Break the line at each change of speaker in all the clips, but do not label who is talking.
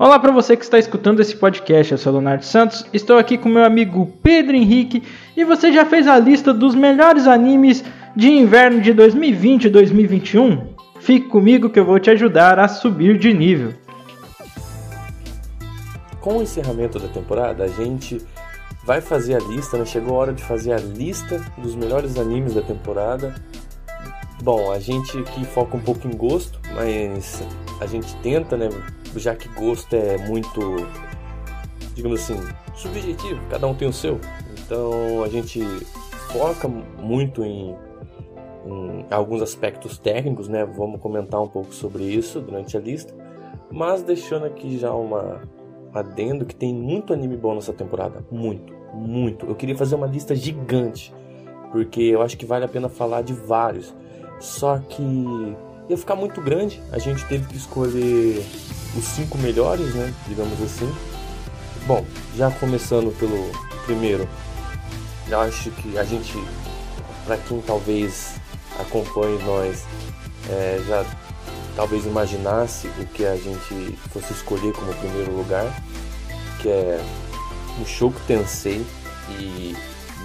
Olá para você que está escutando esse podcast, eu sou Leonardo Santos, estou aqui com meu amigo Pedro Henrique e você já fez a lista dos melhores animes de inverno de 2020 e 2021? Fique comigo que eu vou te ajudar a subir de nível.
Com o encerramento da temporada, a gente vai fazer a lista, né? Chegou a hora de fazer a lista dos melhores animes da temporada. Bom, a gente aqui foca um pouco em gosto, mas a gente tenta, né? Já que gosto é muito, digamos assim, subjetivo, cada um tem o seu. Então a gente foca muito em, em alguns aspectos técnicos, né? Vamos comentar um pouco sobre isso durante a lista. Mas deixando aqui já uma adendo que tem muito anime bom nessa temporada. Muito, muito. Eu queria fazer uma lista gigante, porque eu acho que vale a pena falar de vários. Só que ia ficar muito grande. A gente teve que escolher os cinco melhores, né? Digamos assim. Bom, já começando pelo primeiro, eu acho que a gente, para quem talvez acompanhe nós, é, já talvez imaginasse o que a gente fosse escolher como primeiro lugar, que é o Shoku Tensei e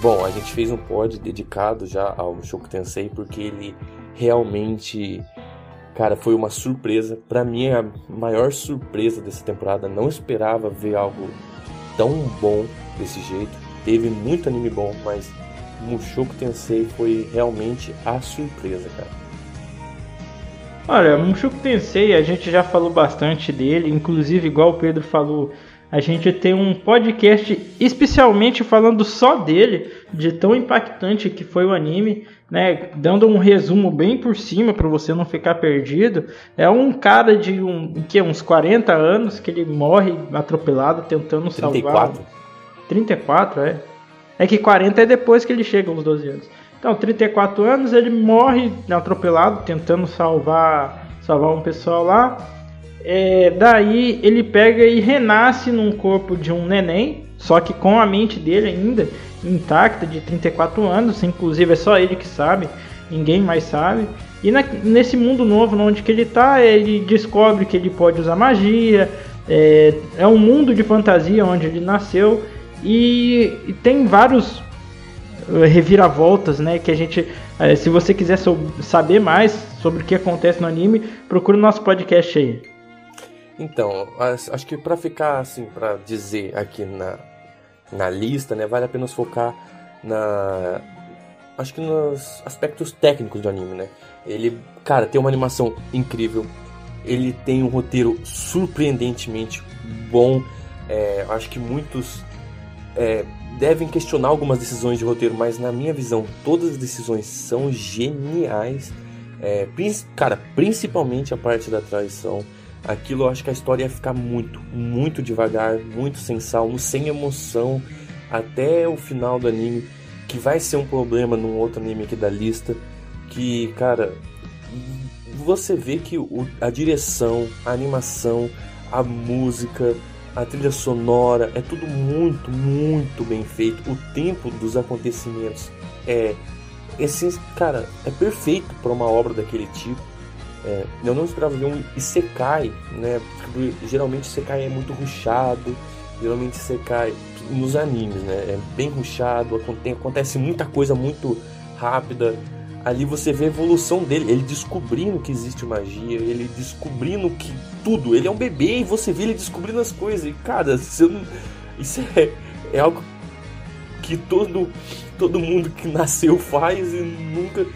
bom, a gente fez um pod dedicado já ao Shoku Tensei porque ele realmente cara, foi uma surpresa, para mim é a maior surpresa dessa temporada, não esperava ver algo tão bom desse jeito. Teve muito anime bom, mas Mushoku Tensei foi realmente a surpresa, cara.
Olha, Mushoku Tensei, a gente já falou bastante dele, inclusive igual o Pedro falou, a gente tem um podcast especialmente falando só dele, de tão impactante que foi o anime, né? Dando um resumo bem por cima para você não ficar perdido. É um cara de um que uns 40 anos que ele morre atropelado tentando 34. salvar 34, é. É que 40 é depois que ele chega aos 12 anos. Então, 34 anos, ele morre atropelado, tentando salvar, salvar um pessoal lá. É, daí ele pega e renasce num corpo de um neném, só que com a mente dele ainda intacta, de 34 anos, inclusive é só ele que sabe, ninguém mais sabe. E na, nesse mundo novo onde que ele está, ele descobre que ele pode usar magia, é, é um mundo de fantasia onde ele nasceu e, e tem vários eh, reviravoltas, né? Que a gente, eh, se você quiser saber mais sobre o que acontece no anime, procure o nosso podcast aí.
Então, acho que para ficar assim, para dizer aqui na, na lista, né, vale a pena focar na acho que nos aspectos técnicos do anime, né? Ele, cara, tem uma animação incrível. Ele tem um roteiro surpreendentemente bom. É, acho que muitos é, devem questionar algumas decisões de roteiro, mas na minha visão, todas as decisões são geniais. É, cara, principalmente a parte da traição. Aquilo eu acho que a história ia ficar muito, muito devagar, muito sem salmo, sem emoção, até o final do anime, que vai ser um problema num outro anime aqui da lista. Que, cara, você vê que o, a direção, a animação, a música, a trilha sonora, é tudo muito, muito bem feito. O tempo dos acontecimentos é, é assim, cara, é perfeito para uma obra daquele tipo. É, eu não esperava ver um Isekai, né? Porque geralmente Isekai é muito ruchado, geralmente Isekai nos animes, né? É bem ruchado, acontece muita coisa muito rápida, ali você vê a evolução dele, ele descobrindo que existe magia, ele descobrindo que tudo, ele é um bebê e você vê ele descobrindo as coisas. E cara, isso é, é algo que todo, todo mundo que nasceu faz e nunca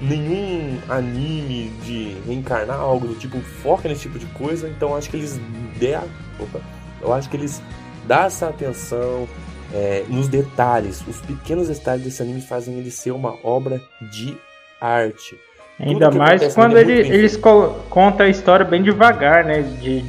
nenhum anime de reencarnar algo do tipo foca nesse tipo de coisa. Então acho que eles deram, opa, eu acho que eles dão essa atenção é, nos detalhes, os pequenos detalhes desse anime fazem ele ser uma obra de arte.
Ainda mais quando ele, eles contam a história bem devagar, né? De,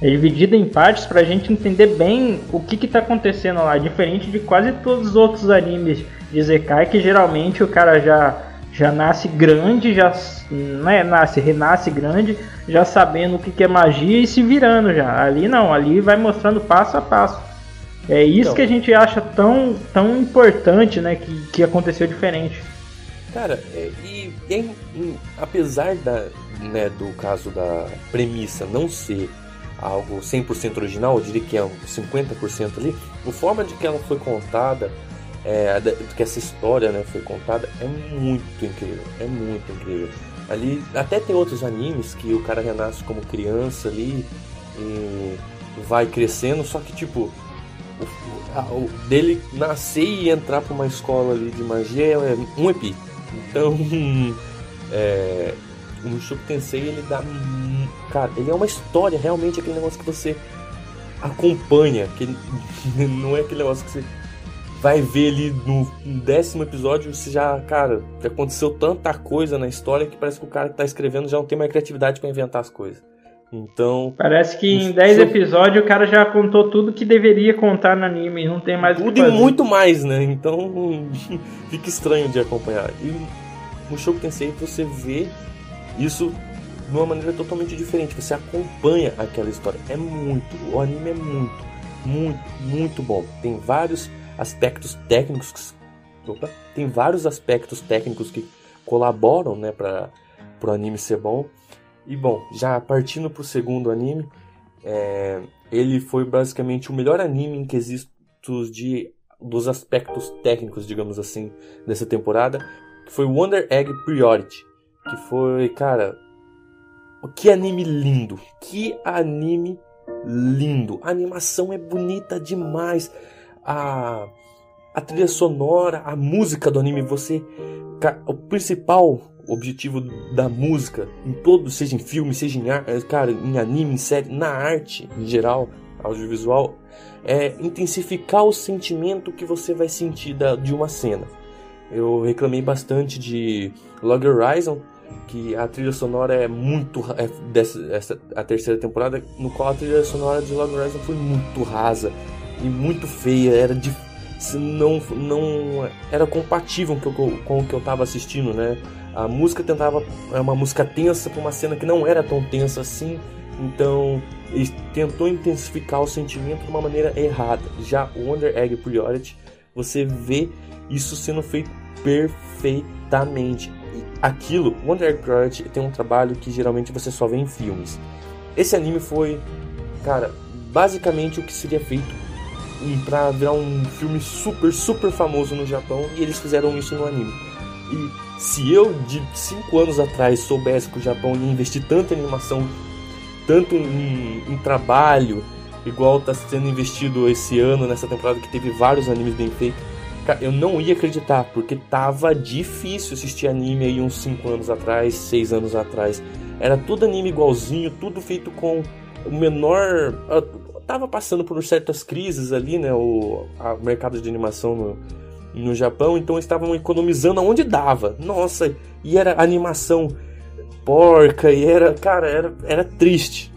é dividida em partes pra gente entender bem o que que tá acontecendo lá. Diferente de quase todos os outros animes de Zekai, que geralmente o cara já, já nasce grande, já não é, nasce, renasce grande, já sabendo o que, que é magia e se virando já. Ali não, ali vai mostrando passo a passo. É isso então, que a gente acha tão, tão importante, né? Que, que aconteceu diferente.
Cara, é, e, e apesar da, né, do caso da premissa não ser algo 100% original, eu diria que é um 50% ali, a forma de que ela foi contada, é, que essa história né, foi contada, é muito incrível, é muito incrível. Ali, até tem outros animes que o cara renasce como criança ali e vai crescendo, só que tipo, o, o dele nascer e entrar para uma escola ali de magia é um epi. Então, é, o Mushoku Tensei ele dá. Cara, ele é uma história, realmente aquele negócio que você acompanha, que não é aquele negócio que você vai ver ali no décimo episódio, você já, cara, aconteceu tanta coisa na história que parece que o cara que tá escrevendo já não tem mais criatividade para inventar as coisas. Então.
Parece que em 10 episódios o cara já contou tudo que deveria contar no anime, não tem mais
Tudo e muito mais, né? Então fica estranho de acompanhar. E no Show Tensei você vê isso de uma maneira totalmente diferente. Você acompanha aquela história. É muito, o anime é muito, muito, muito bom. Tem vários aspectos técnicos. Opa, tem vários aspectos técnicos que colaboram, né, para o anime ser bom. E bom, já partindo para o segundo anime, é, ele foi basicamente o melhor anime em quesitos de dos aspectos técnicos, digamos assim, dessa temporada, que foi Wonder Egg Priority, que foi, cara, que anime lindo, que anime lindo. A animação é bonita demais. A a trilha sonora, a música do anime, você o principal objetivo da música em todo, seja em filme, seja em cara, em anime, em série, na arte em geral, audiovisual, é intensificar o sentimento que você vai sentir da, de uma cena. Eu reclamei bastante de Log Horizon, que a trilha sonora é muito é dessa essa, a terceira temporada, no qual a trilha sonora de Log Horizon foi muito rasa e muito feia, era de, não não era compatível com, com o que eu estava assistindo, né? A música tentava é uma música tensa para uma cena que não era tão tensa assim, então ele tentou intensificar o sentimento de uma maneira errada. Já Wonder Egg Priority, você vê isso sendo feito perfeitamente. E aquilo, Wonder Egg Priority tem um trabalho que geralmente você só vê em filmes. Esse anime foi, cara, basicamente o que seria feito para virar um filme super, super famoso no Japão e eles fizeram isso no anime. E se eu de 5 anos atrás soubesse que o Japão ia investir tanto em animação, tanto em, em trabalho, igual está sendo investido esse ano, nessa temporada que teve vários animes bem feitos, eu não ia acreditar, porque tava difícil assistir anime aí uns 5 anos atrás, 6 anos atrás. Era tudo anime igualzinho, tudo feito com o menor. Tava passando por certas crises ali, né? O a, mercado de animação no, no Japão, então estavam economizando aonde dava. Nossa, e era animação porca, e era. Cara, era, era triste.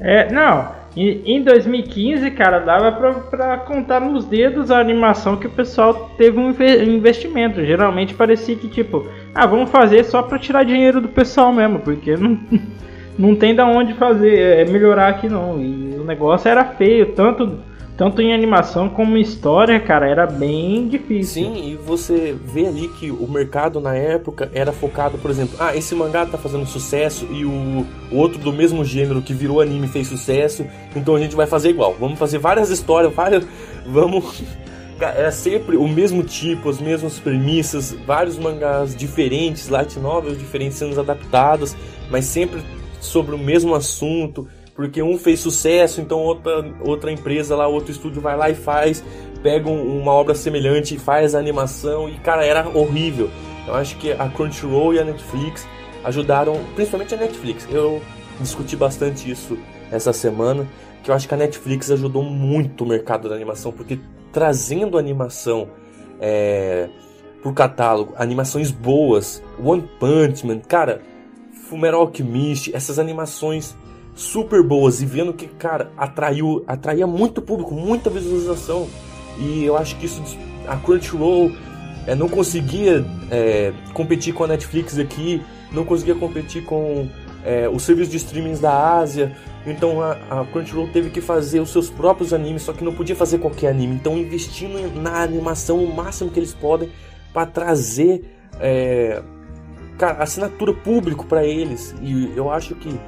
É, não, em 2015, cara, dava pra, pra, contar nos dedos a animação que o pessoal teve um investimento. Geralmente parecia que, tipo, ah, vamos fazer só pra tirar dinheiro do pessoal mesmo, porque não, não tem da onde fazer, é melhorar aqui não. E o negócio era feio, tanto tanto em animação como em história, cara, era bem difícil.
Sim, e você vê ali que o mercado na época era focado, por exemplo, ah, esse mangá tá fazendo sucesso e o, o outro do mesmo gênero que virou anime fez sucesso, então a gente vai fazer igual. Vamos fazer várias histórias, várias. Vamos. Era sempre o mesmo tipo, as mesmas premissas, vários mangás diferentes, light novels diferentes sendo adaptados, mas sempre sobre o mesmo assunto porque um fez sucesso, então outra, outra empresa lá, outro estúdio vai lá e faz, pega um, uma obra semelhante e faz a animação, e cara, era horrível. Eu acho que a Crunchyroll e a Netflix ajudaram, principalmente a Netflix. Eu discuti bastante isso essa semana, que eu acho que a Netflix ajudou muito o mercado da animação, porque trazendo animação é, pro catálogo, animações boas, One Punch Man, cara, Fullmetal Alchemist, essas animações super boas e vendo que, cara, atraiu, atraía muito público, muita visualização. E eu acho que isso a Crunchyroll é, não conseguia é, competir com a Netflix aqui, não conseguia competir com é, os serviços de streaming da Ásia. Então a, a, Crunchyroll teve que fazer os seus próprios animes, só que não podia fazer qualquer anime. Então investindo na animação o máximo que eles podem para trazer é, cara, assinatura público para eles. E eu acho que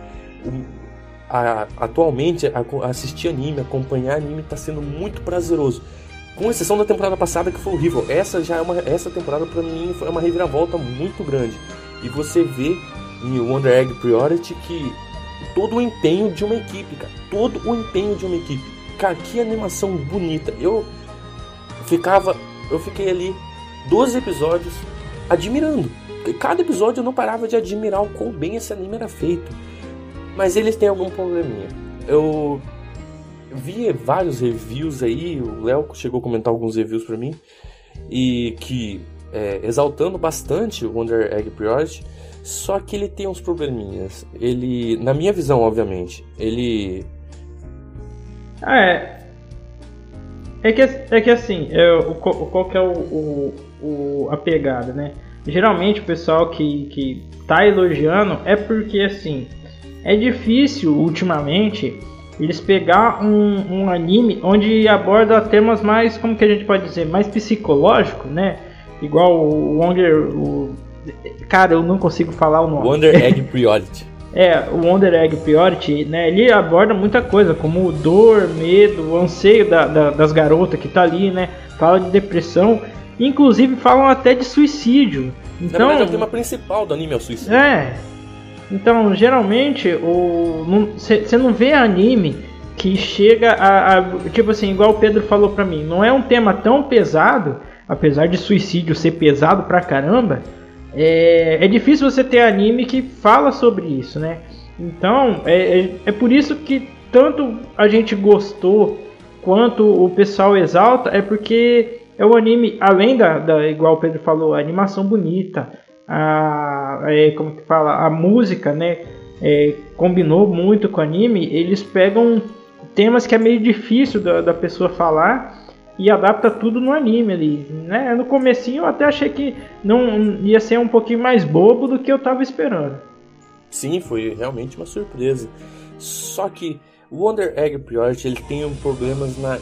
a, atualmente a, assistir anime, acompanhar anime tá sendo muito prazeroso. Com exceção da temporada passada que foi horrível. Essa já é uma essa temporada para mim foi uma reviravolta muito grande. E você vê em Wonder Egg Priority que todo o empenho de uma equipe, cara, todo o empenho de uma equipe. Cara, que animação bonita. Eu ficava, eu fiquei ali 12 episódios admirando. Cada episódio eu não parava de admirar o quão bem esse anime era feito. Mas eles têm algum probleminha. Eu vi vários reviews aí, o Léo chegou a comentar alguns reviews para mim, e que é, exaltando bastante o Wonder Egg Priority, só que ele tem uns probleminhas. Ele, na minha visão, obviamente, ele.
É. É que, é que assim, é, o, qual que é o, o, o, a pegada, né? Geralmente o pessoal que, que tá elogiando é porque assim é difícil ultimamente eles pegar um, um anime onde aborda temas mais, como que a gente pode dizer, mais psicológico, né? Igual o Wonder. O... Cara, eu não consigo falar o nome.
Wonder Egg Priority.
é, o Wonder Egg Priority, né? Ele aborda muita coisa, como dor, medo, o anseio da, da, das garotas que tá ali, né? Fala de depressão. Inclusive falam até de suicídio. Então, Na
verdade, é o tema principal do anime é o suicídio.
É, então, geralmente, você não vê anime que chega a, a, Tipo assim, igual o Pedro falou pra mim, não é um tema tão pesado, apesar de suicídio ser pesado pra caramba. É, é difícil você ter anime que fala sobre isso, né? Então, é, é, é por isso que tanto a gente gostou quanto o pessoal exalta, é porque é um anime, além da, da igual o Pedro falou, a animação bonita, a, é, como que fala, a música, né, é, combinou muito com o anime, eles pegam temas que é meio difícil da, da pessoa falar e adapta tudo no anime ali, né? No comecinho eu até achei que não ia ser um pouquinho mais bobo do que eu tava esperando.
Sim, foi realmente uma surpresa. Só que o Wonder Egg Priority ele tem um problemas na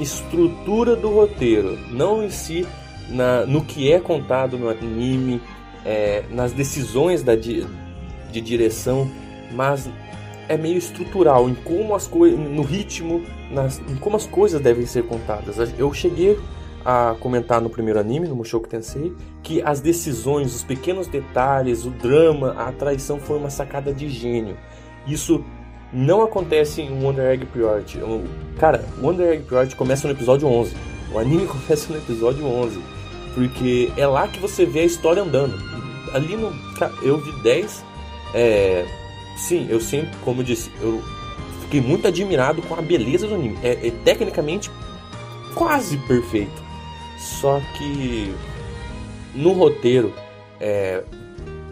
estrutura do roteiro, não em si na, no que é contado no anime, é, nas decisões da di de direção, mas é meio estrutural em como as no ritmo, nas, em como as coisas devem ser contadas. Eu cheguei a comentar no primeiro anime, no Mushoku Tensei, que as decisões, os pequenos detalhes, o drama, a traição foi uma sacada de gênio. Isso não acontece em Wonder Egg Priority. Cara, Wonder Egg Priority começa no episódio 11. O anime começa no episódio 11. Porque é lá que você vê a história andando ali no. Eu vi 10. É, sim, eu sempre, como eu disse, eu fiquei muito admirado com a beleza do anime. É, é tecnicamente quase perfeito. Só que no roteiro, é,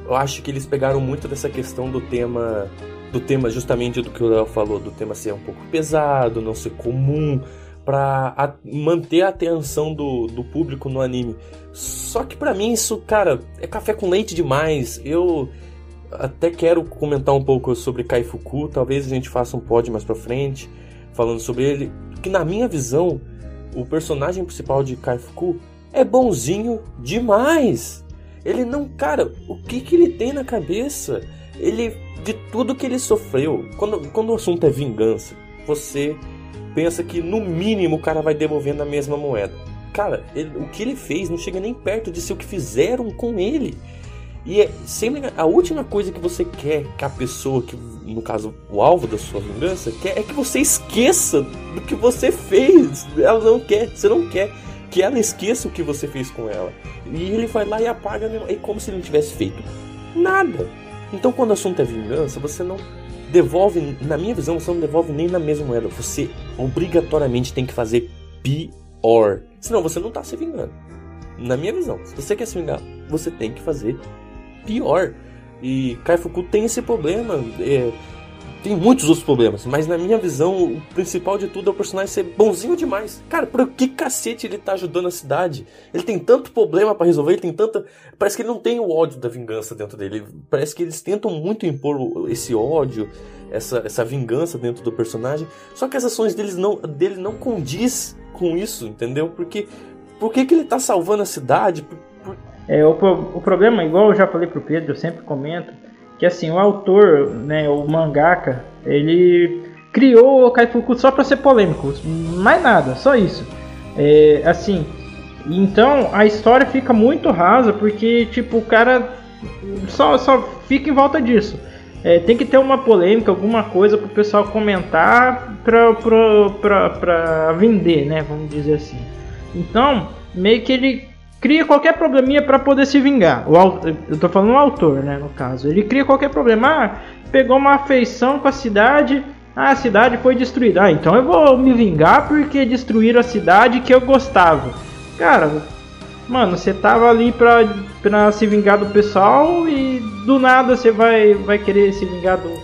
eu acho que eles pegaram muito dessa questão do tema do tema justamente do que o Léo falou, do tema ser um pouco pesado, não ser comum, para manter a atenção do, do público no anime. Só que para mim isso, cara, é café com leite demais. Eu até quero comentar um pouco sobre Kaifuku, talvez a gente faça um pod mais pra frente, falando sobre ele. Que na minha visão, o personagem principal de Kaifuku é bonzinho demais. Ele não, cara, o que que ele tem na cabeça? Ele de tudo que ele sofreu. Quando, quando o assunto é vingança, você pensa que no mínimo o cara vai devolvendo a mesma moeda. Cara, ele, o que ele fez não chega nem perto de ser o que fizeram com ele. E é sempre a última coisa que você quer que a pessoa, que no caso o alvo da sua vingança, quer é que você esqueça do que você fez. Ela não quer, você não quer que ela esqueça o que você fez com ela. E ele vai lá e apaga, é como se ele não tivesse feito nada. Então quando o assunto é vingança, você não devolve, na minha visão, você não devolve nem na mesma moeda. Você obrigatoriamente tem que fazer pior. Senão você não tá se vingando. Na minha visão, se você quer se vingar, você tem que fazer pior. E Kaifuku tem esse problema. É, tem muitos outros problemas, mas na minha visão, o principal de tudo é o personagem ser bonzinho demais. Cara, por que cacete ele tá ajudando a cidade? Ele tem tanto problema para resolver, ele tem tanta. Parece que ele não tem o ódio da vingança dentro dele. Parece que eles tentam muito impor esse ódio, essa, essa vingança dentro do personagem. Só que as ações deles não, dele não condiz com isso, entendeu? Porque por que, que ele tá salvando a cidade? Por,
É, o, o problema, igual eu já falei pro Pedro, eu sempre comento, que assim, o autor, né, o mangaka, ele criou o Kaifuku só para ser polêmico, mais nada, só isso. É, assim, então a história fica muito rasa porque tipo o cara só, só fica em volta disso. É, tem que ter uma polêmica, alguma coisa para o pessoal comentar para vender, né? Vamos dizer assim. Então, meio que ele cria qualquer probleminha para poder se vingar. O, eu tô falando o autor, né? No caso, ele cria qualquer problema. Ah, pegou uma afeição com a cidade. Ah, a cidade foi destruída. Ah, então eu vou me vingar porque destruíram a cidade que eu gostava. Cara, mano, você tava ali pra, pra se vingar do pessoal e do nada você vai, vai querer se vingar do,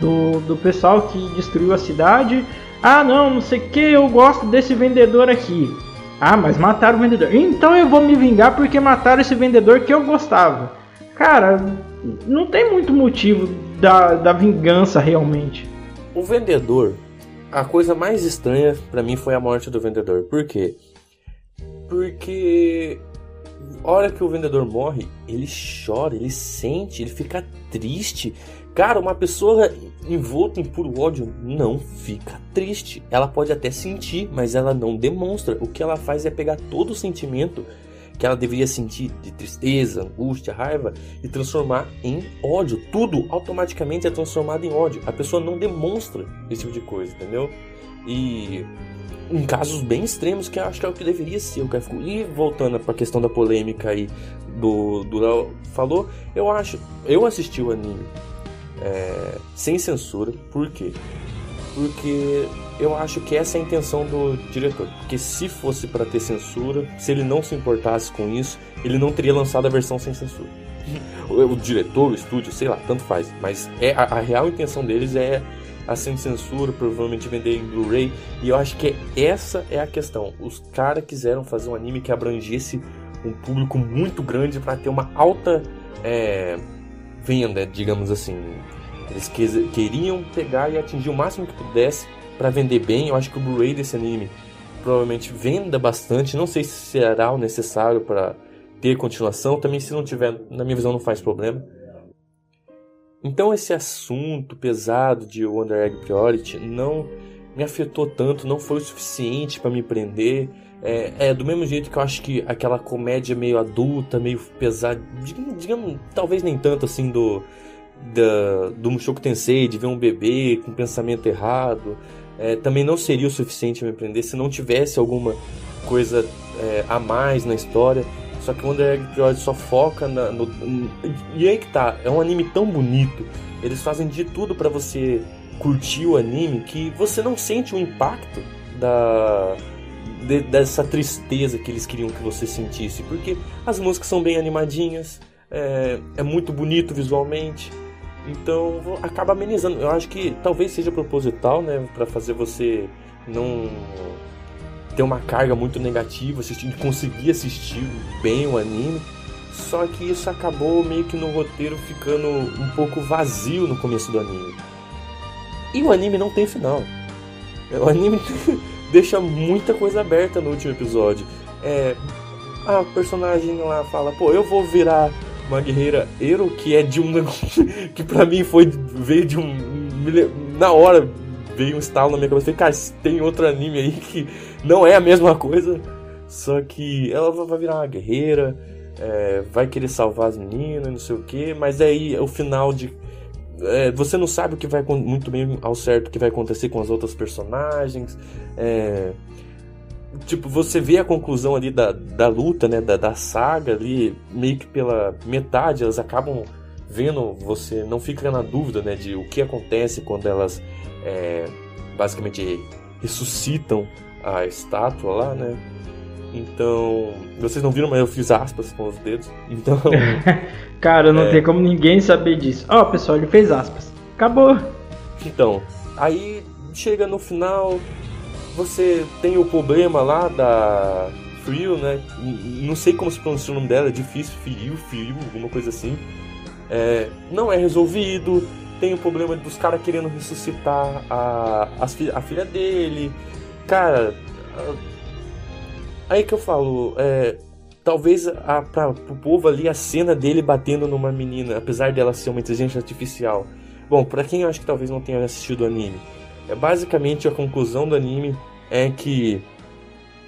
do, do pessoal que destruiu a cidade. Ah, não, não sei o que, eu gosto desse vendedor aqui. Ah, mas mataram o vendedor. Então eu vou me vingar porque mataram esse vendedor que eu gostava. Cara, não tem muito motivo da, da vingança realmente.
O vendedor, a coisa mais estranha para mim foi a morte do vendedor. Por quê? Porque a hora que o vendedor morre, ele chora, ele sente, ele fica triste. Cara, uma pessoa envolta em puro ódio não fica triste. Ela pode até sentir, mas ela não demonstra. O que ela faz é pegar todo o sentimento que ela deveria sentir de tristeza, angústia, raiva e transformar em ódio. Tudo automaticamente é transformado em ódio. A pessoa não demonstra esse tipo de coisa, entendeu? E em casos bem extremos, que acho que é o que deveria ser o. E voltando para a questão da polêmica aí do do Léo falou, eu acho, eu assisti o anime é, sem censura, por quê? Porque eu acho que essa é a intenção do diretor. Porque se fosse para ter censura, se ele não se importasse com isso, ele não teria lançado a versão sem censura. o, o diretor, o estúdio, sei lá, tanto faz. Mas é a, a real intenção deles é a sem censura, provavelmente vender em Blu-ray. E eu acho que essa é a questão. Os caras quiseram fazer um anime que abrangesse um público muito grande para ter uma alta é, venda, digamos assim. Eles queriam pegar e atingir o máximo que pudesse para vender bem. Eu acho que o Blu-ray desse anime provavelmente venda bastante. Não sei se será o necessário para ter continuação. Também, se não tiver, na minha visão, não faz problema. Então esse assunto pesado de Wonder Egg Priority não me afetou tanto, não foi o suficiente para me prender. É, é, do mesmo jeito que eu acho que aquela comédia meio adulta, meio pesada, digamos, talvez nem tanto assim do da, do Mushoku Tensei, de ver um bebê com pensamento errado, é, também não seria o suficiente me prender se não tivesse alguma coisa é, a mais na história. Só que o Wonder Egg Priority só foca na, no, E aí que tá, é um anime tão bonito. Eles fazem de tudo para você curtir o anime que você não sente o impacto da. De, dessa tristeza que eles queriam que você sentisse. Porque as músicas são bem animadinhas, é, é muito bonito visualmente. Então acaba amenizando. Eu acho que talvez seja proposital, né? para fazer você não ter uma carga muito negativa, assistir, conseguir assistir bem o anime. Só que isso acabou meio que no roteiro ficando um pouco vazio no começo do anime. E o anime não tem final. O anime deixa muita coisa aberta no último episódio. É, a personagem lá fala, pô, eu vou virar uma guerreira Ero, que é de um que pra mim foi veio de um na hora veio um estalo na minha cabeça. Falei, cara, tem outro anime aí que não é a mesma coisa. Só que ela vai virar uma guerreira, é, vai querer salvar as meninas, não sei o que, mas aí é o final de. É, você não sabe o que vai muito bem ao certo o que vai acontecer com as outras personagens. É, tipo, você vê a conclusão ali da, da luta, né, da, da saga ali, meio que pela metade, elas acabam vendo, você não fica na dúvida, né, de o que acontece quando elas é, basicamente ressuscitam a estátua lá, né? Então, vocês não viram, mas eu fiz aspas com os dedos. Então,
cara, não é... tem como ninguém saber disso. Ó, oh, pessoal, ele fez aspas. Acabou.
Então, aí chega no final, você tem o problema lá da Frio, né? Não sei como se pronuncia o nome dela, é difícil, Frio, Frio, alguma coisa assim. É, não é resolvido tem o problema dos caras querendo ressuscitar a, a, a, filha dele. Cara, aí que eu falo, é, talvez a, pra, pro povo ali a cena dele batendo numa menina, apesar dela ser uma inteligência artificial. Bom, para quem eu acho que talvez não tenha assistido o anime, é basicamente a conclusão do anime é que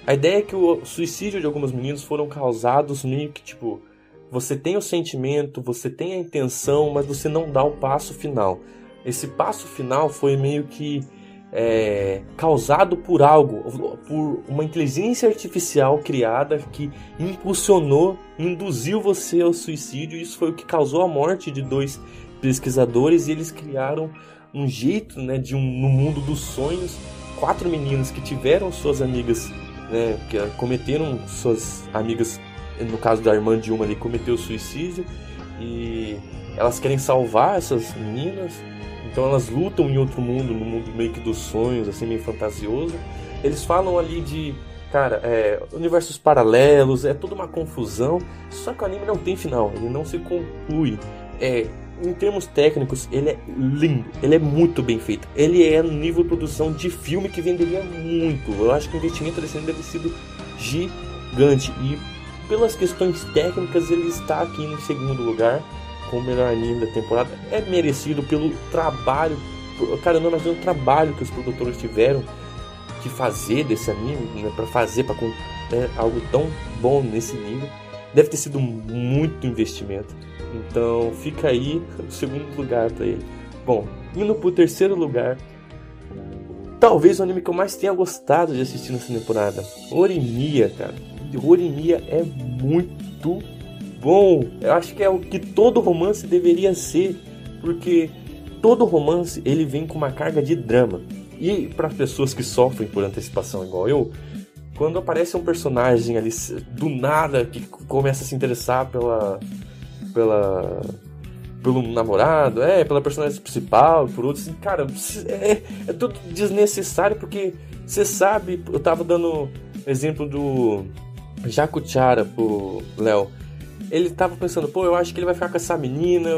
a ideia é que o suicídio de alguns meninos foram causados meio que tipo você tem o sentimento, você tem a intenção, mas você não dá o passo final. Esse passo final foi meio que é, causado por algo, por uma inteligência artificial criada que impulsionou, induziu você ao suicídio. Isso foi o que causou a morte de dois pesquisadores e eles criaram um jeito, né, de um no mundo dos sonhos, quatro meninos que tiveram suas amigas, né, que cometeram suas amigas, no caso da irmã de uma ali cometeu suicídio e elas querem salvar essas meninas então elas lutam em outro mundo, no mundo meio que dos sonhos, assim, meio fantasioso. Eles falam ali de, cara, é, universos paralelos, é toda uma confusão. Só que o anime não tem final, ele não se conclui. É, em termos técnicos, ele é lindo, ele é muito bem feito. Ele é no nível de produção de filme que venderia muito. Eu acho que o investimento desse anime deve ter sido gigante. E pelas questões técnicas, ele está aqui em segundo lugar o melhor anime da temporada é merecido pelo trabalho. Cara, não imagino o trabalho que os produtores tiveram que fazer desse anime, né, para fazer para né, algo tão bom nesse nível. Deve ter sido muito investimento. Então fica aí o segundo lugar para ele. Bom, indo pro terceiro lugar, talvez o anime que eu mais tenha gostado de assistir nessa temporada, Orimiya, cara. Orimiya é muito bom. Eu acho que é o que todo romance deveria ser, porque todo romance ele vem com uma carga de drama. E para pessoas que sofrem por antecipação igual eu, quando aparece um personagem ali do nada que começa a se interessar pela pela pelo namorado, é, pela personagem principal, por outros, assim, cara, é, é tudo desnecessário porque você sabe, eu tava dando exemplo do Jaco Chara pro Léo ele tava pensando, pô, eu acho que ele vai ficar com essa menina.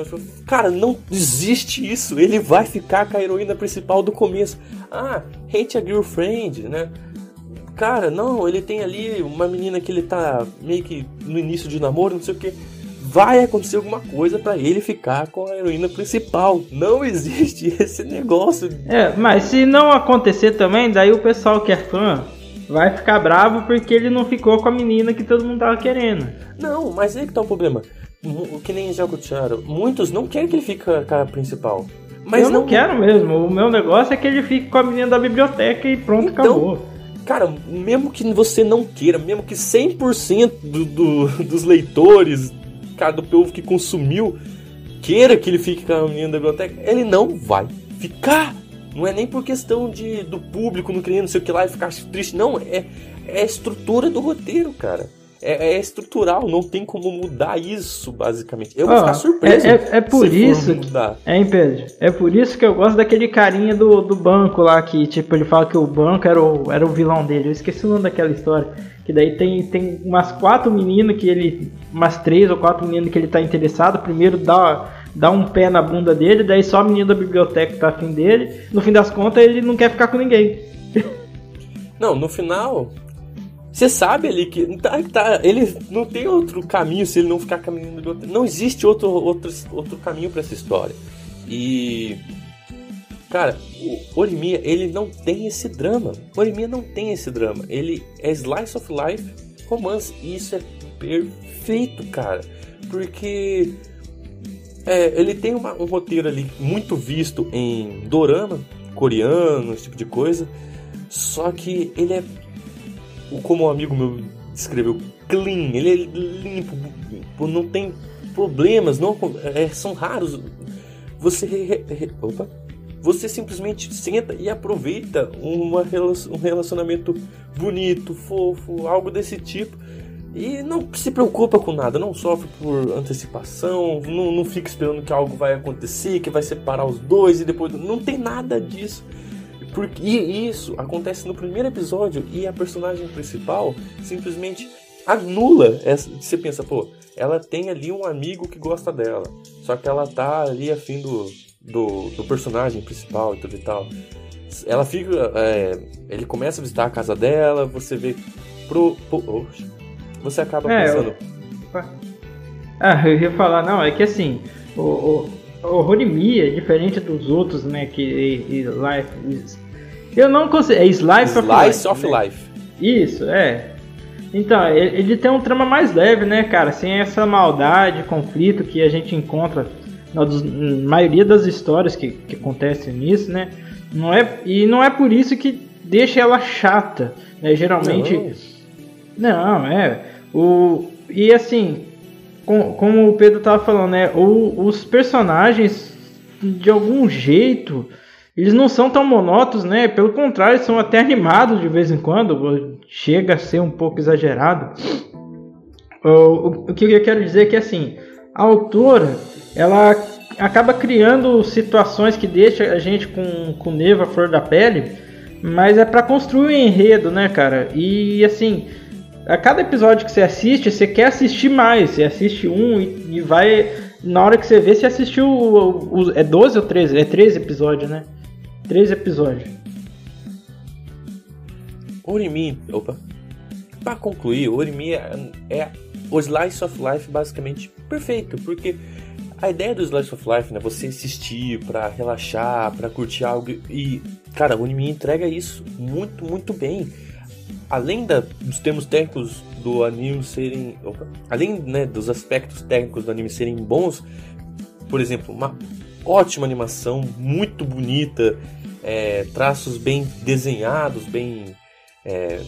Cara, não existe isso. Ele vai ficar com a heroína principal do começo. Ah, hate a girlfriend, né? Cara, não, ele tem ali uma menina que ele tá meio que no início de namoro, não sei o que. Vai acontecer alguma coisa para ele ficar com a heroína principal. Não existe esse negócio.
É, mas se não acontecer também, daí o pessoal que é fã vai ficar bravo porque ele não ficou com a menina que todo mundo tava querendo.
Não, mas aí que tá o problema. O que nem Jaco Charo, muitos não querem que ele fique com a principal. Mas
eu não... não quero mesmo. O meu negócio é que ele fique com a menina da biblioteca e pronto, então, acabou.
Cara, mesmo que você não queira, mesmo que 100% do, do, dos leitores, cara, do povo que consumiu, queira que ele fique com a menina da biblioteca, ele não vai ficar. Não é nem por questão de, do público não querendo não sei o que lá e ficar triste. Não, é, é a estrutura do roteiro, cara. É, é, estrutural, não tem como mudar isso, basicamente. Eu vou ficar surpreso.
É, é, é por isso. Que, é, Pedro? É por isso que eu gosto daquele carinha do, do banco lá, que tipo, ele fala que o banco era o, era o vilão dele. Eu esqueci o nome daquela história. Que daí tem, tem umas quatro meninas que ele. Umas três ou quatro meninas que ele tá interessado. Primeiro dá dá um pé na bunda dele, daí só a menina da biblioteca tá afim dele. No fim das contas, ele não quer ficar com ninguém.
Não, no final, você sabe ali que tá, tá, ele não tem outro caminho se ele não ficar caminhando. Não existe outro, outro, outro caminho para essa história. E. Cara, o Orimiya, ele não tem esse drama. O não tem esse drama. Ele é slice of life romance. E isso é perfeito, cara. Porque é, ele tem uma, um roteiro ali muito visto em dorama, coreano, esse tipo de coisa. Só que ele é, como um amigo meu descreveu, clean. Ele é limpo, não tem problemas, não é, são raros. Você, opa, você simplesmente senta e aproveita uma, um relacionamento bonito, fofo, algo desse tipo e não se preocupa com nada, não sofre por antecipação, não, não fica esperando que algo vai acontecer, que vai separar os dois e depois. Não tem nada disso. Porque, e isso acontece no primeiro episódio e a personagem principal simplesmente anula essa. Você pensa, pô, ela tem ali um amigo que gosta dela, só que ela tá ali afim do, do, do personagem principal e tudo e tal. Ela fica. É, ele começa a visitar a casa dela, você vê. Pro, pro, você acaba é, pensando.
Ah, eu ia falar, não, é que assim, o, o, o Horimi é diferente dos outros, né? Que e, e Life. Eu não consigo. É Slice,
of Life. of né? Life.
Isso, é. Então, ele tem um trama mais leve, né, cara? Sem essa maldade, conflito que a gente encontra na, maioria das histórias que, que acontecem nisso, né? Não é, e não é por isso que deixa ela chata, né? Geralmente. Não, não é. O, e assim, com, como o Pedro tava falando, né? O, os personagens, de algum jeito, eles não são tão monótonos, né? Pelo contrário, são até animados de vez em quando. Chega a ser um pouco exagerado. O, o, o que eu quero dizer é que assim, a autora ela acaba criando situações que deixa a gente com, com neva flor da pele, mas é para construir um enredo, né, cara? E assim, a cada episódio que você assiste, você quer assistir mais. Você assiste um e, e vai. Na hora que você vê, você assistiu. O, o, é 12 ou 13? É 13 episódios, né? 13 episódios.
Orimi, opa. Pra concluir, Orimi é, é o Slice of Life basicamente perfeito, porque a ideia do Slice of Life, né, você assistir para relaxar, para curtir algo e, cara, o anime entrega isso muito, muito bem. Além da, dos termos técnicos do anime serem, opa, além, né, dos aspectos técnicos do anime serem bons, por exemplo, uma ótima animação, muito bonita, é, traços bem desenhados, bem, é,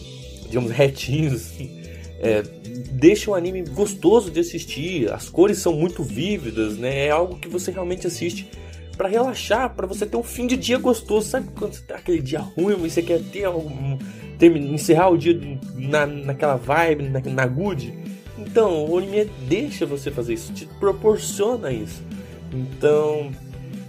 digamos, retinhos, assim, é, deixa o anime gostoso de assistir. As cores são muito vívidas, né? É algo que você realmente assiste para relaxar, para você ter um fim de dia gostoso. Sabe quando você tá aquele dia ruim, você quer ter algum, ter, encerrar o dia na, naquela vibe, na, na good? Então, o anime deixa você fazer isso, te proporciona isso. Então,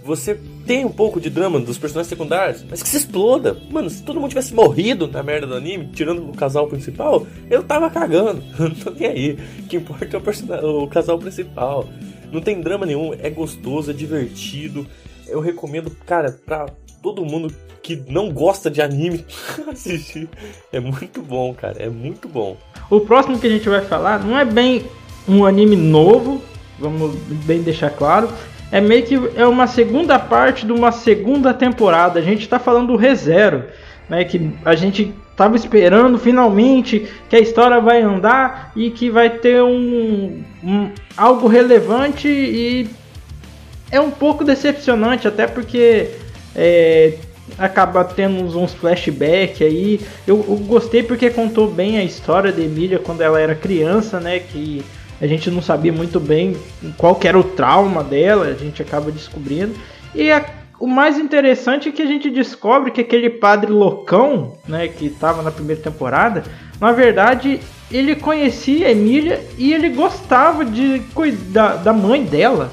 você tem um pouco de drama dos personagens secundários, mas que se exploda. Mano, se todo mundo tivesse morrido na merda do anime, tirando o casal principal, eu tava cagando. Não tô nem aí. O que importa é o, o casal principal. Não tem drama nenhum, é gostoso, é divertido. Eu recomendo, cara, pra todo mundo que não gosta de anime assistir. É muito bom, cara, é muito bom.
O próximo que a gente vai falar não é bem um anime novo, vamos bem deixar claro, é meio que é uma segunda parte de uma segunda temporada. A gente está falando do ReZero, né? Que a gente estava esperando finalmente que a história vai andar e que vai ter um, um algo relevante e é um pouco decepcionante até porque é, acaba tendo uns flashbacks aí. Eu, eu, gostei porque contou bem a história de Emília quando ela era criança, né? Que a gente não sabia muito bem qual era o trauma dela, a gente acaba descobrindo. E a, o mais interessante é que a gente descobre que aquele padre loucão, né, que estava na primeira temporada, na verdade ele conhecia a Emília e ele gostava de cuidar da mãe dela.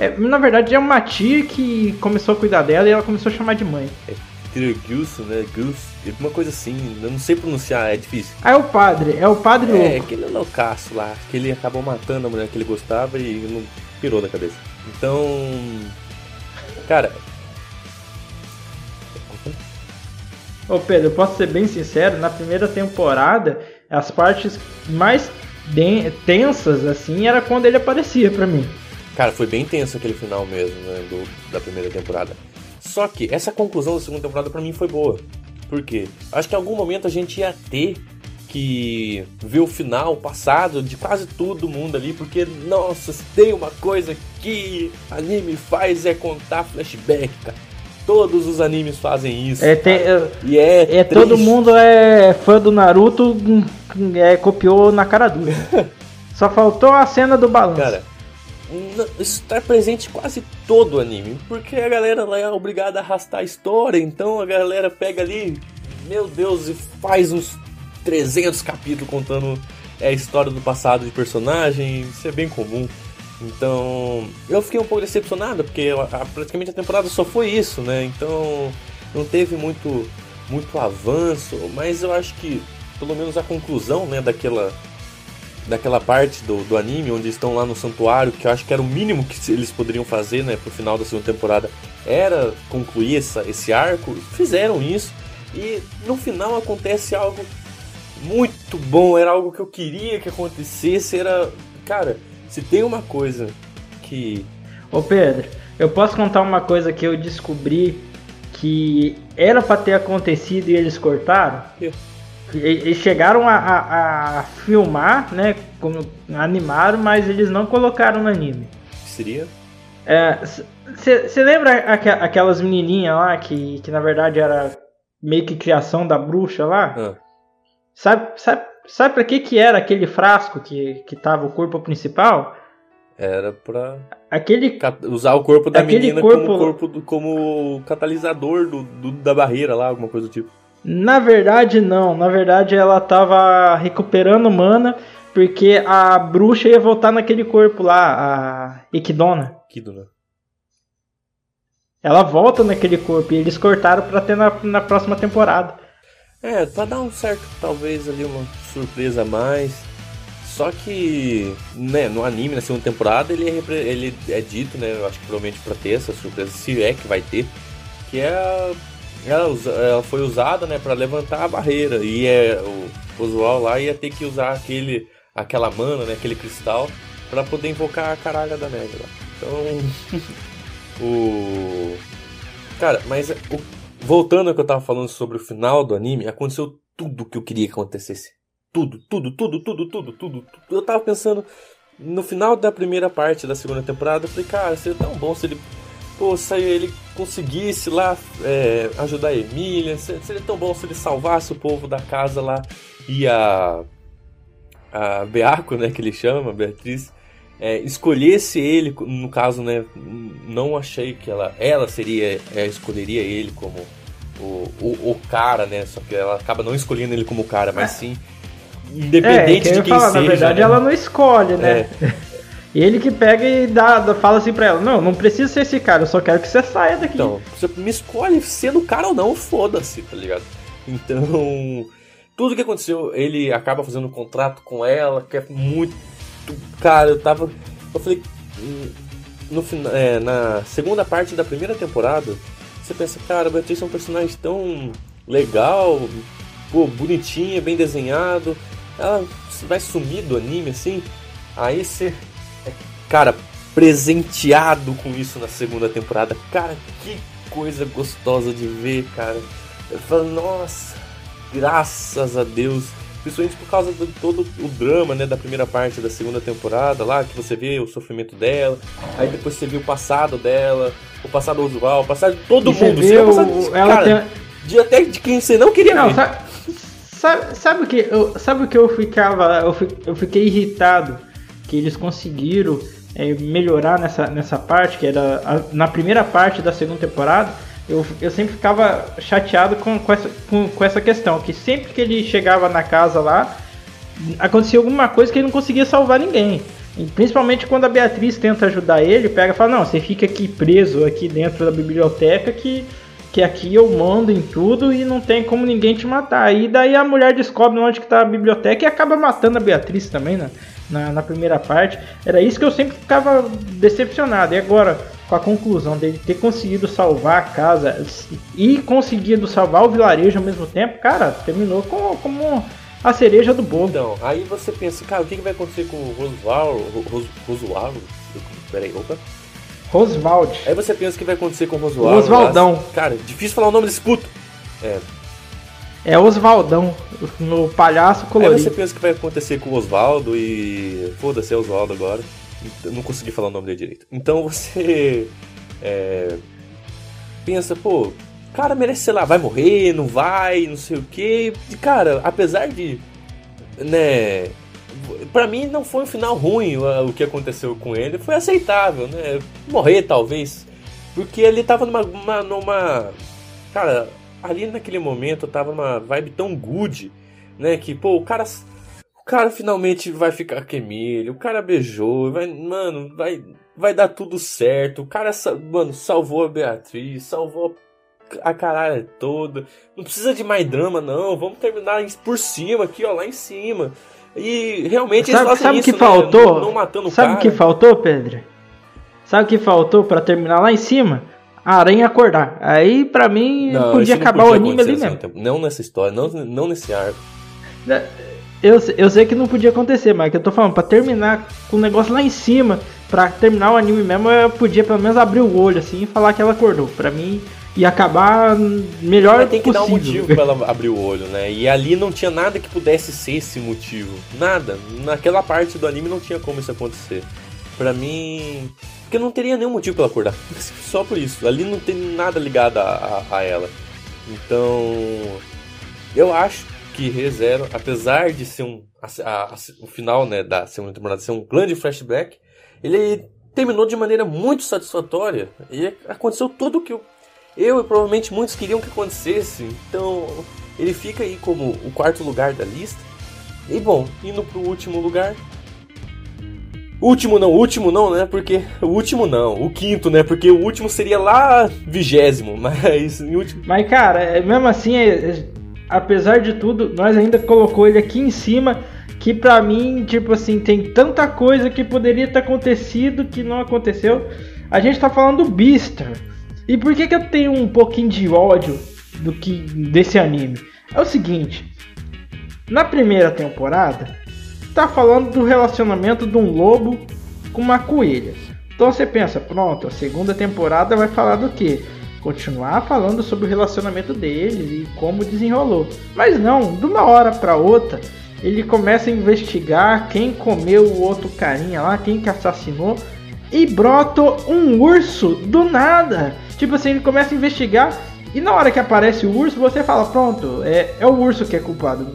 É, na verdade é uma tia que começou a cuidar dela e ela começou a chamar de mãe.
É Gus, né? Gus, uma coisa assim, eu não sei pronunciar, é difícil.
Ah, é o padre, é o padre
é,
louco.
É, aquele loucaço lá, que ele acabou matando a mulher que ele gostava e não pirou na cabeça. Então, cara...
Ô Pedro, eu posso ser bem sincero, na primeira temporada, as partes mais tensas, assim, era quando ele aparecia pra mim.
Cara, foi bem tenso aquele final mesmo, né, do, da primeira temporada. Só que essa conclusão da segunda temporada para mim foi boa. Por quê? Acho que em algum momento a gente ia ter que ver o final, passado de quase todo mundo ali, porque, nossa, tem uma coisa que anime faz é contar flashback, cara. Todos os animes fazem isso.
É, tem, é, e é, é todo mundo é fã do Naruto, hum, é, copiou na cara dura. Só faltou a cena do balanço.
Cara, está presente quase todo o anime, porque a galera lá é obrigada a arrastar a história, então a galera pega ali, meu Deus, e faz uns 300 capítulos contando é, a história do passado de personagem, isso é bem comum. Então, eu fiquei um pouco decepcionado, porque praticamente a temporada só foi isso, né? Então, não teve muito muito avanço, mas eu acho que pelo menos a conclusão, né, daquela daquela parte do, do anime onde estão lá no santuário, que eu acho que era o mínimo que eles poderiam fazer, né, pro final da segunda temporada, era concluir essa, esse arco. Fizeram isso e no final acontece algo muito bom, era algo que eu queria que acontecesse, era, cara, se tem uma coisa que
Ô Pedro, eu posso contar uma coisa que eu descobri que era para ter acontecido e eles cortaram?
Eu.
Eles chegaram a, a, a, filmar, né? Como animaram, mas eles não colocaram no anime.
Seria?
Você é, lembra aqu aquelas menininhas lá que, que na verdade era meio que criação da bruxa lá? Ah. Sabe, sabe, sabe pra que que era aquele frasco que, que tava o corpo principal?
Era pra
aquele,
usar o corpo da menina corpo... como corpo do, como catalisador do, do, da barreira lá, alguma coisa do tipo.
Na verdade, não. Na verdade, ela tava recuperando mana porque a bruxa ia voltar naquele corpo lá, a Equidona.
Equidona.
Ela volta naquele corpo e eles cortaram pra ter na, na próxima temporada.
É, pra dar um certo, talvez ali uma surpresa a mais. Só que, né, no anime, na segunda temporada, ele é, ele é dito, né, eu acho que provavelmente pra ter essa surpresa, se é que vai ter, que é ela, ela foi usada, né, para levantar a barreira, e é, o usual lá ia ter que usar aquele, aquela mana, né, aquele cristal, para poder invocar a caralha da neve lá. Então, o... Cara, mas o... voltando ao que eu tava falando sobre o final do anime, aconteceu tudo o que eu queria que acontecesse tudo, tudo, tudo, tudo, tudo, tudo. Eu tava pensando no final da primeira parte da segunda temporada, eu falei, cara, seria tão bom se ele, pô, se ele conseguisse lá é, ajudar a Emília, seria tão bom se ele salvasse o povo da casa lá e a a Beaco, né, que ele chama, Beatriz, é, escolhesse ele, no caso, né, não achei que ela, ela seria, é, escolheria ele como o, o, o, cara, né, só que ela acaba não escolhendo ele como cara, mas é. sim Independente é, de quem falar, seja.
Na verdade,
né?
ela não escolhe, né? Ele que pega e dá, fala assim pra ela: Não, não precisa ser esse cara, eu só quero que você saia daqui.
Então, você me escolhe sendo cara ou não, foda-se, tá ligado? Então, tudo que aconteceu, ele acaba fazendo um contrato com ela, que é muito. Cara, eu tava. Eu falei. Hum, no, é, na segunda parte da primeira temporada, você pensa, cara, a Beatriz é um personagem tão legal, pô, bonitinha, bem desenhado ela vai sumir do anime assim. Aí você cara, presenteado com isso na segunda temporada. Cara, que coisa gostosa de ver, cara. Eu falo, nossa, graças a Deus. Principalmente por causa de todo o drama, né, da primeira parte da segunda temporada, lá que você vê o sofrimento dela, aí depois você vê o passado dela, o passado usual, o passado de todo e mundo. Você vê o, passado, ela cara, tem... de até de quem você não queria não, ver.
Sabe, Sabe, sabe, o que eu, sabe o que eu ficava. Eu, eu fiquei irritado que eles conseguiram é, melhorar nessa, nessa parte, que era a, na primeira parte da segunda temporada. Eu, eu sempre ficava chateado com, com, essa, com, com essa questão, que sempre que ele chegava na casa lá, acontecia alguma coisa que ele não conseguia salvar ninguém. E principalmente quando a Beatriz tenta ajudar ele, pega e fala, não, você fica aqui preso aqui dentro da biblioteca que que aqui eu mando em tudo e não tem como ninguém te matar. E daí a mulher descobre onde que tá a biblioteca e acaba matando a Beatriz também, né? Na, na primeira parte. Era isso que eu sempre ficava decepcionado. E agora, com a conclusão dele ter conseguido salvar a casa e conseguido salvar o vilarejo ao mesmo tempo, cara, terminou como, como a cereja do bolo.
Então, aí você pensa, cara, o que, que vai acontecer com o Roswell? Ros, Roswell? Peraí, opa.
Roswald.
Aí você pensa o que vai acontecer com o Roswald.
Oswaldão.
Mas, cara, difícil falar o nome desse puto. É.
É Oswaldão, no palhaço colorido.
Aí você pensa que vai acontecer com o Oswaldo e. Foda-se, é Oswaldo agora. Eu não consegui falar o nome dele direito. Então você. É, pensa, pô, cara merece, sei lá, vai morrer, não vai, não sei o quê. E, cara, apesar de. Né para mim não foi um final ruim o que aconteceu com ele, foi aceitável, né? Morrer talvez, porque ele tava numa, uma, numa cara, ali naquele momento tava numa vibe tão good, né, que pô, o cara o cara finalmente vai ficar com Emílio, o cara beijou, vai, mano, vai vai dar tudo certo. O cara, mano, salvou a Beatriz, salvou a caralho toda. Não precisa de mais drama, não. Vamos terminar por cima aqui, ó, lá em cima. E realmente
sabe, sabe
isso,
que faltou? Não,
não matando
sabe o que faltou, Pedro? Sabe o que faltou para terminar lá em cima? A aranha acordar. Aí, para mim, não, podia acabar podia o anime ali mesmo.
Não nessa história, não, não nesse arco.
Eu, eu sei que não podia acontecer, mas que eu tô falando, pra terminar com o negócio lá em cima, pra terminar o anime mesmo, eu podia pelo menos abrir o olho assim e falar que ela acordou. Pra mim, ia acabar melhor
Mas tem que
possível.
dar um motivo pra ela abrir o olho, né? E ali não tinha nada que pudesse ser esse motivo. Nada. Naquela parte do anime não tinha como isso acontecer. Pra mim. Porque não teria nenhum motivo pra ela acordar. Só por isso. Ali não tem nada ligado a, a, a ela. Então. Eu acho que ReZero, apesar de ser um. A, o final né, da segunda temporada ser um grande flashback, ele terminou de maneira muito satisfatória. E aconteceu tudo o que eu, eu e provavelmente muitos queriam que acontecesse. Então ele fica aí como o quarto lugar da lista. E bom, indo pro último lugar. Último não, último não, né? Porque. O último não, o quinto, né? Porque o último seria lá vigésimo, mas último.
Mas cara, é, mesmo assim, é, é, apesar de tudo, nós ainda colocou ele aqui em cima. Que pra mim, tipo assim, tem tanta coisa que poderia ter acontecido que não aconteceu. A gente tá falando do Beaster. E por que, que eu tenho um pouquinho de ódio do que desse anime? É o seguinte, na primeira temporada, tá falando do relacionamento de um lobo com uma coelha. Então você pensa, pronto, a segunda temporada vai falar do que? Continuar falando sobre o relacionamento deles e como desenrolou. Mas não, de uma hora para outra, ele começa a investigar quem comeu o outro carinha lá, quem que assassinou, e brota um urso do nada. Tipo assim, ele começa a investigar e na hora que aparece o urso, você fala, pronto, é, é o urso que é culpado.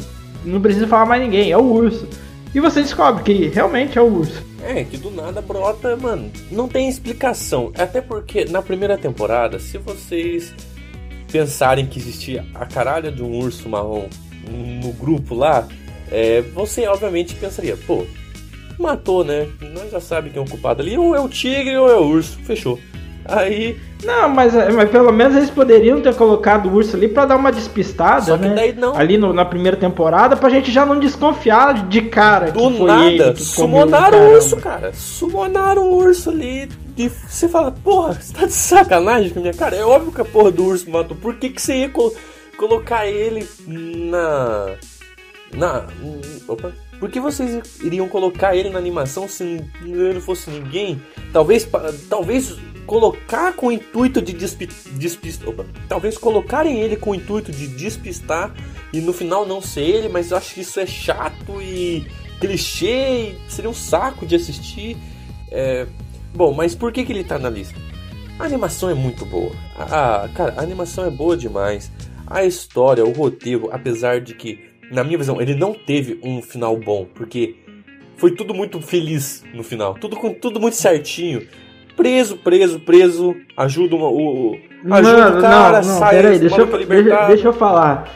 Não precisa falar mais ninguém, é o urso. E você descobre que realmente é o urso.
É, que do nada brota, mano. Não tem explicação. Até porque na primeira temporada, se vocês pensarem que existia a caralha de um urso marrom no grupo lá, é, você obviamente pensaria, pô, matou, né? Nós já sabemos quem é o culpado ali, ou é o tigre ou é o urso, fechou. Aí.
Não, mas, mas pelo menos eles poderiam ter colocado o urso ali pra dar uma despistada,
Só que
né?
daí não.
Ali no- na primeira temporada, pra gente já não desconfiar de cara
Do
que foi
nada,
ele que
sumonaram o urso, cara. Sumonaram o urso ali. E você fala, porra, você tá de sacanagem com a minha cara? É óbvio que a porra do urso matou. Por que, que você ia col- colocar ele na. Na. Opa. Por que vocês iriam colocar ele na animação se ele não fosse ninguém? Talvez. Talvez colocar com o intuito de despi- despistar. Talvez colocarem ele com o intuito de despistar e no final não ser ele, mas eu acho que isso é chato e clichê e seria um saco de assistir. É, Bom, mas por que, que ele tá na lista? A animação é muito boa. Cara, a animação é boa demais. A história, o roteiro, apesar de que, na minha visão, ele não teve um final bom, porque foi tudo muito feliz no final. Tudo, com, tudo muito certinho. Preso, preso, preso. Ajuda o. Ajuda
Mano,
o cara,
não, não,
sai,
peraí, deixa, eu- deixa, deixa eu falar.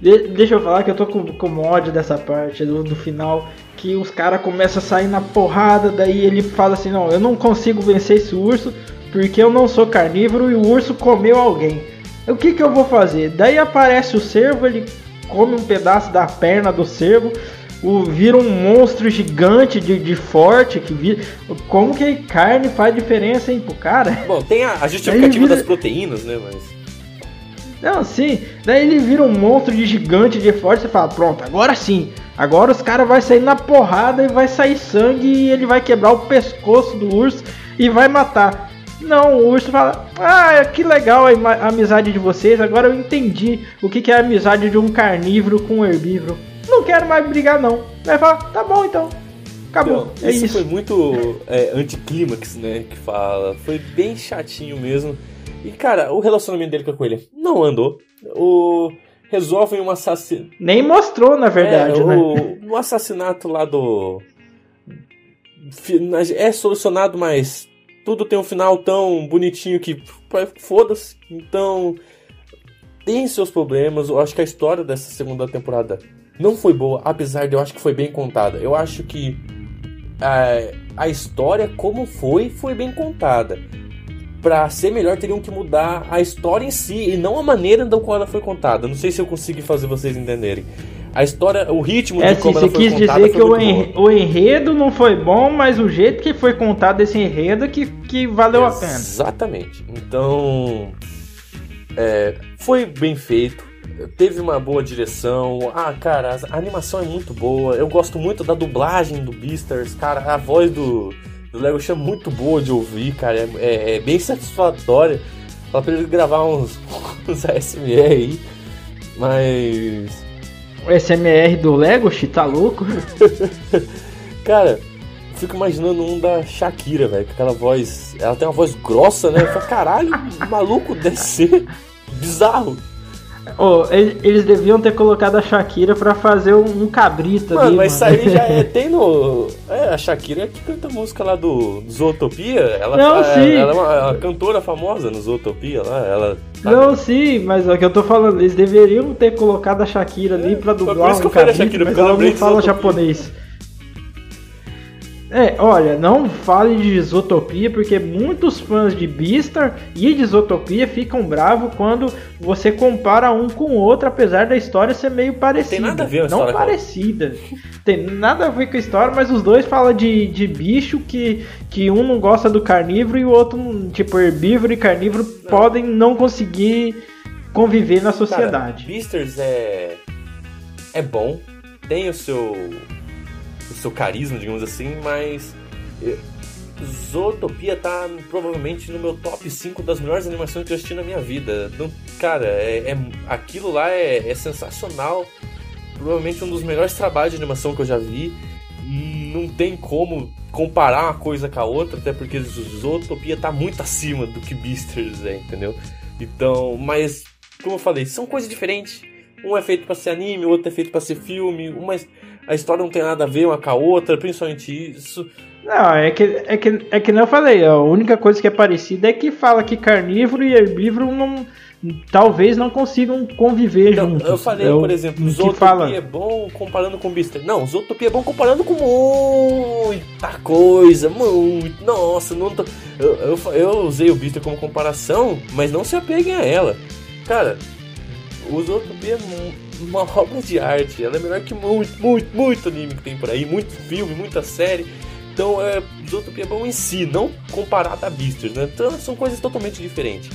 De- deixa eu falar que eu tô com, com ódio dessa parte do, do final. Que os caras começam a sair na porrada, daí ele fala assim, não, eu não consigo vencer esse urso porque eu não sou carnívoro e o urso comeu alguém. O que que eu vou fazer? Daí aparece o cervo, ele come um pedaço da perna do cervo, o, vira um monstro gigante de, de forte, que vira... Como que carne faz diferença, hein, pro cara?
Bom, tem a, a justificativa
vira-
das proteínas, né? Mas.
Não, sim. Daí ele vira um monstro de gigante de forte. Você fala, pronto, agora sim. Agora os caras vão sair na porrada e vai sair sangue e ele vai quebrar o pescoço do urso e vai matar. Não, o urso fala, ah, que legal a amizade de vocês. Agora eu entendi o que que é a amizade de um carnívoro com um herbívoro. Não quero mais brigar não. Vai falar, tá bom então. Acabou.
Então,
é
isso,
isso.
foi muito é, anticlímax, né? Que fala. Foi bem chatinho mesmo. E, cara, o relacionamento dele com a coelha não andou. O. Resolvem um assassinato.
Nem mostrou, na verdade,
é,
né?
o, assassinato lá do. É solucionado, mas tudo tem um final tão bonitinho que. Foda-se. Então. Tem seus problemas. Eu acho que a história dessa segunda temporada não foi boa, apesar de eu acho que foi bem contada. Eu acho que a, a história, como foi, foi bem contada. Pra ser melhor, teriam que mudar a história em si e não a maneira da qual ela foi contada. Não sei se eu consegui fazer vocês entenderem. A história, o ritmo
É
de como
você
ela foi
quis
contada
dizer
foi
que o, enre-
boa.
o enredo não foi bom, mas o jeito que foi contado esse enredo que, que valeu a pena.
Exatamente. Então, é, foi bem feito. Teve uma boa direção. Ah, cara, a animação é muito boa. Eu gosto muito da dublagem do Beastars, cara. A voz do, do Lego é muito boa de ouvir, cara. É, é, é bem satisfatória. Fala pra ele gravar uns, uns ASMR aí. Mas.
O SMR do Lego, tá louco?
cara, fico imaginando um da Shakira, velho. Com aquela voz. Ela tem uma voz grossa, né? Falo, caralho, maluco deve ser bizarro.
Oh, eles deviam ter colocado a Shakira pra fazer um, cabrito
mano, ali, mas mano. isso aí já é. Tem no. É, a Shakira é que canta a música lá do Zootopia. Ela,
Não,
é,
sim.
ela é uma, uma, cantora famosa no Zootopia lá. Ela,
Não, sim, mas é o que eu tô falando, eles deveriam ter colocado a Shakira ali pra dublar um cabrito, Shakira, mas ela não fala japonês. É, olha, não fale de Isotopia, porque muitos fãs de Beastar e de Isotopia ficam bravos quando você compara um com o outro, apesar da história ser meio parecida.
Tem nada a ver
a Não parecida. Tem nada a ver com a história, mas os dois falam de, de bicho que, que um não gosta do carnívoro e o outro, tipo, herbívoro e carnívoro não. podem não conseguir conviver na sociedade.
Cara, Beastars é. é bom, tem o seu o seu carisma, digamos assim, mas eh, Zootopia tá provavelmente no meu top 5 das melhores animações que eu assisti na minha vida. Cara, é, é aquilo lá é, é, sensacional. Provavelmente um dos melhores trabalhos de animação que eu já vi. Não tem como comparar uma coisa com a outra, até porque Zootopia tá muito acima do que Beasters é, entendeu? Então, mas, como eu falei, são coisas diferentes. Um é feito para ser anime, o outro é feito para ser filme. Uma a história não tem nada a ver uma com a outra, principalmente isso.
Não, é que, é que, é que não eu falei, a única coisa que é parecida é que fala que carnívoro e herbívoro não, talvez não consigam conviver então, juntos.
Eu falei, é por exemplo, Zootopia fala... é bom comparando com Beaster. Não, Zootopia é bom comparando com muita coisa, muito. Nossa, não tô... eu, eu, eu usei o Beaster como comparação, mas não se apeguem a ela. Cara, Zootopia é uma obra de arte. Ela é melhor que muito, muito, muito anime que tem por aí, muito filme, muita série. Então, é, Zootopia é bom em si, não comparado a Beasters, né? Então, são coisas totalmente diferentes.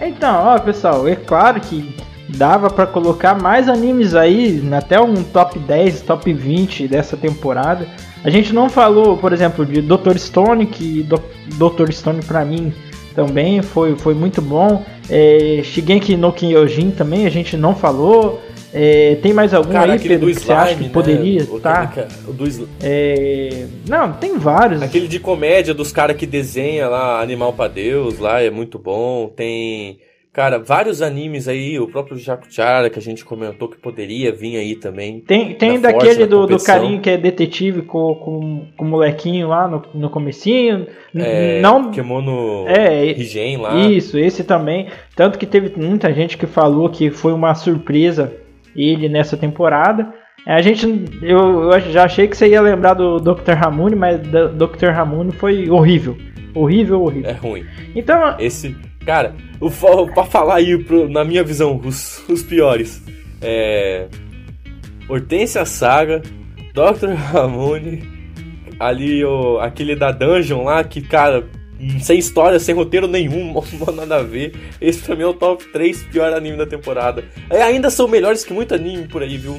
Então, ó, pessoal, é claro que dava para colocar mais animes aí, até um top 10, top 20 dessa temporada. A gente não falou, por exemplo, de Dr. Stone, que Dr. Stone para mim também foi, foi muito bom. É, Shigeki no Kyojin também a gente não falou. É, tem mais algum Cara, aí, Pedro, que slime, você acha que né? poderia estar? Tá? Do... É... Não, tem vários.
Aquele de comédia dos caras que desenha lá Animal para Deus, lá é muito bom. Tem, cara, vários animes aí, o próprio Jacuchara que a gente comentou que poderia vir aí também.
Tem, tem daquele força, do, do carinho que é detetive com, com, com o molequinho lá no, no comecinho.
É, não Kemono
é,
Higen lá.
Isso, esse também. Tanto que teve muita gente que falou que foi uma surpresa ele nessa temporada. É, a gente, eu, eu já achei que você ia lembrar do Dr. Ramune, mas Dr. Ramune foi horrível. Horrível, horrível.
É ruim.
Então.
Esse. Cara, o, pra falar aí, pro, na minha visão, os, os piores. É. Hortência Saga, Dr. Ramune, ali o, aquele da Dungeon lá, que, cara, sem história, sem roteiro nenhum, nada a ver. Esse pra mim é o top 3 pior anime da temporada. É, ainda são melhores que muito anime por aí, viu?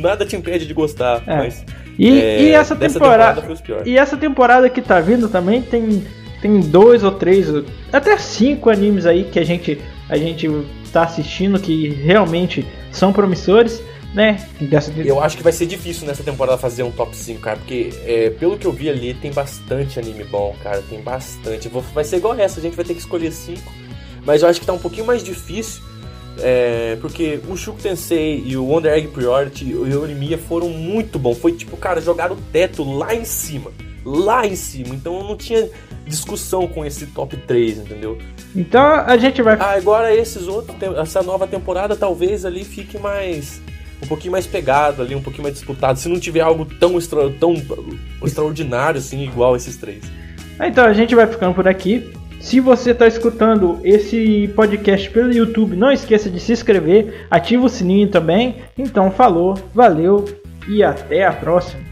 Nada te impede de gostar, é. mas.
E, é, e essa temporada. temporada e essa temporada que tá vindo também tem, tem dois ou três, até cinco animes aí que a gente, a gente tá assistindo que realmente são promissores né?
Dessa... Eu acho que vai ser difícil nessa temporada fazer um top 5, cara, porque é, pelo que eu vi ali, tem bastante anime bom, cara, tem bastante. Vai ser igual essa, a gente vai ter que escolher 5, mas eu acho que tá um pouquinho mais difícil, é, porque o Shuko Tensei e o Wonder Egg Priority e o Yorimia foram muito bons. Foi tipo, cara, jogar o teto lá em cima. Lá em cima. Então eu não tinha discussão com esse top 3, entendeu?
Então a gente vai.
Ah, agora esses outros, essa nova temporada talvez ali fique mais um pouquinho mais pegado ali, um pouquinho mais disputado, se não tiver algo tão, extra, tão extraordinário assim, igual esses três.
Então a gente vai ficando por aqui. Se você está escutando esse podcast pelo YouTube, não esqueça de se inscrever, ativa o sininho também. Então falou, valeu e até a próxima.